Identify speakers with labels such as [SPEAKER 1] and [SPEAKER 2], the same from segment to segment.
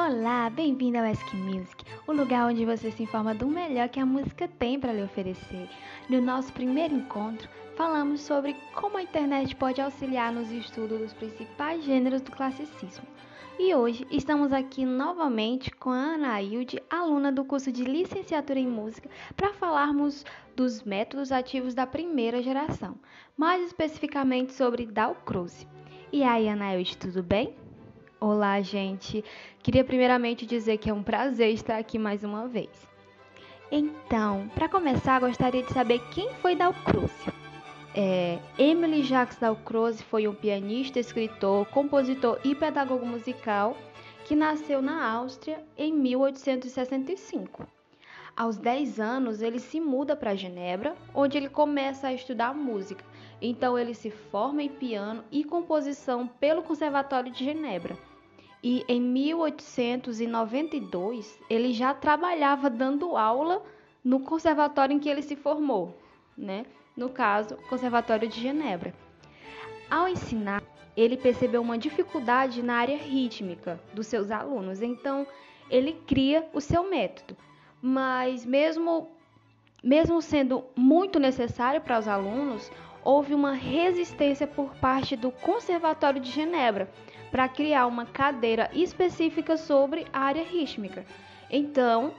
[SPEAKER 1] Olá, bem-vindo ao Ask Music, o lugar onde você se informa do melhor que a música tem para lhe oferecer. No nosso primeiro encontro, falamos sobre como a internet pode auxiliar nos estudos dos principais gêneros do classicismo. E hoje estamos aqui novamente com a Ana Hilde, aluna do curso de Licenciatura em Música, para falarmos dos métodos ativos da primeira geração, mais especificamente sobre Dalcroze. E aí, Ana Hilde, tudo bem?
[SPEAKER 2] Olá, gente. Queria primeiramente dizer que é um prazer estar aqui mais uma vez.
[SPEAKER 1] Então, para começar, gostaria de saber quem foi Dalcroze.
[SPEAKER 2] É, Emily Jacques Dalcroze foi um pianista, escritor, compositor e pedagogo musical que nasceu na Áustria em 1865. Aos 10 anos, ele se muda para Genebra, onde ele começa a estudar música. Então, ele se forma em piano e composição pelo Conservatório de Genebra e em 1892 ele já trabalhava dando aula no conservatório em que ele se formou, né? No caso, Conservatório de Genebra. Ao ensinar, ele percebeu uma dificuldade na área rítmica dos seus alunos, então ele cria o seu método. Mas mesmo mesmo sendo muito necessário para os alunos, houve uma resistência por parte do Conservatório de Genebra para criar uma cadeira específica sobre a área rítmica. Então,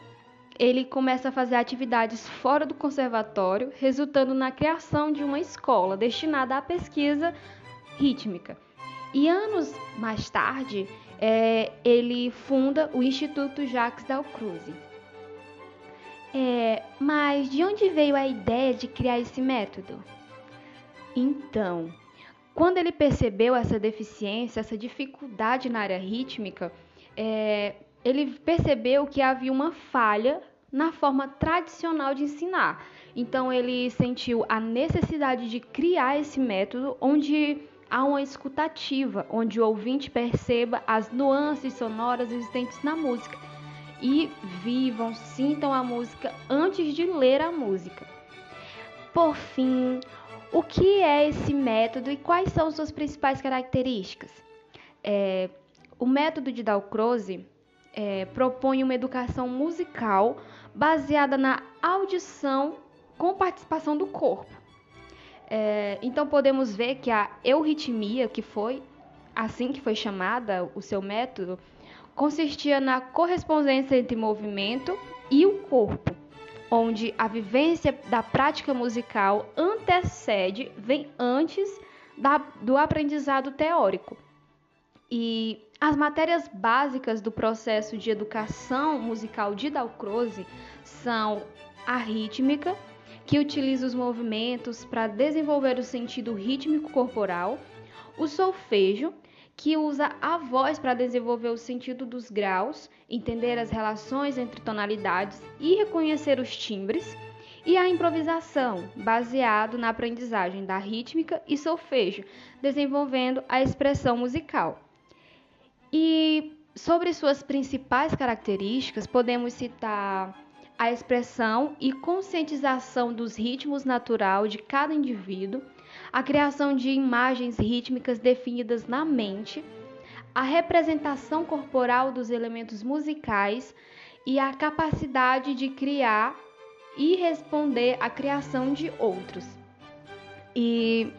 [SPEAKER 2] ele começa a fazer atividades fora do conservatório, resultando na criação de uma escola destinada à pesquisa rítmica. E anos mais tarde, é, ele funda o Instituto Jacques Dalcroze.
[SPEAKER 1] É, mas de onde veio a ideia de criar esse método?
[SPEAKER 2] Então, quando ele percebeu essa deficiência, essa dificuldade na área rítmica, é, ele percebeu que havia uma falha na forma tradicional de ensinar. Então ele sentiu a necessidade de criar esse método onde há uma escutativa, onde o ouvinte perceba as nuances sonoras existentes na música e vivam, sintam a música antes de ler a música.
[SPEAKER 1] Por fim, o que é esse método e quais são suas principais características?
[SPEAKER 2] É, o método de Dalcroze é, propõe uma educação musical baseada na audição com participação do corpo. É, então podemos ver que a euritmia, que foi assim que foi chamada o seu método, consistia na correspondência entre movimento e o corpo onde a vivência da prática musical antecede, vem antes da, do aprendizado teórico. E as matérias básicas do processo de educação musical de Dalcroze são a rítmica, que utiliza os movimentos para desenvolver o sentido rítmico corporal, o solfejo, que usa a voz para desenvolver o sentido dos graus, entender as relações entre tonalidades e reconhecer os timbres, e a improvisação, baseado na aprendizagem da rítmica e solfejo, desenvolvendo a expressão musical. E sobre suas principais características, podemos citar a expressão e conscientização dos ritmos natural de cada indivíduo, a criação de imagens rítmicas definidas na mente, a representação corporal dos elementos musicais e a capacidade de criar e responder à criação de outros. E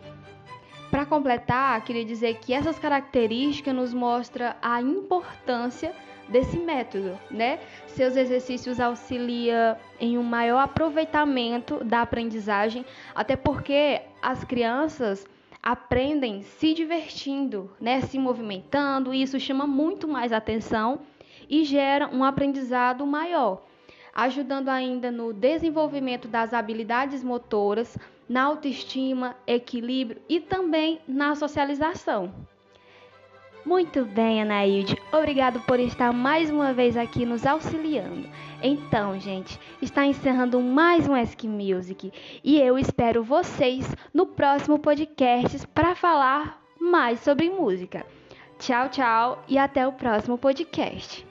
[SPEAKER 2] para completar, queria dizer que essas características nos mostram a importância desse método, né? Seus exercícios auxiliam em um maior aproveitamento da aprendizagem, até porque as crianças aprendem se divertindo, né? Se movimentando, e isso chama muito mais atenção e gera um aprendizado maior, ajudando ainda no desenvolvimento das habilidades motoras, na autoestima, equilíbrio e também na socialização.
[SPEAKER 1] Muito bem, Anaíde. Obrigado por estar mais uma vez aqui nos auxiliando. Então, gente, está encerrando mais um Ask Music e eu espero vocês no próximo podcast para falar mais sobre música. Tchau, tchau e até o próximo podcast.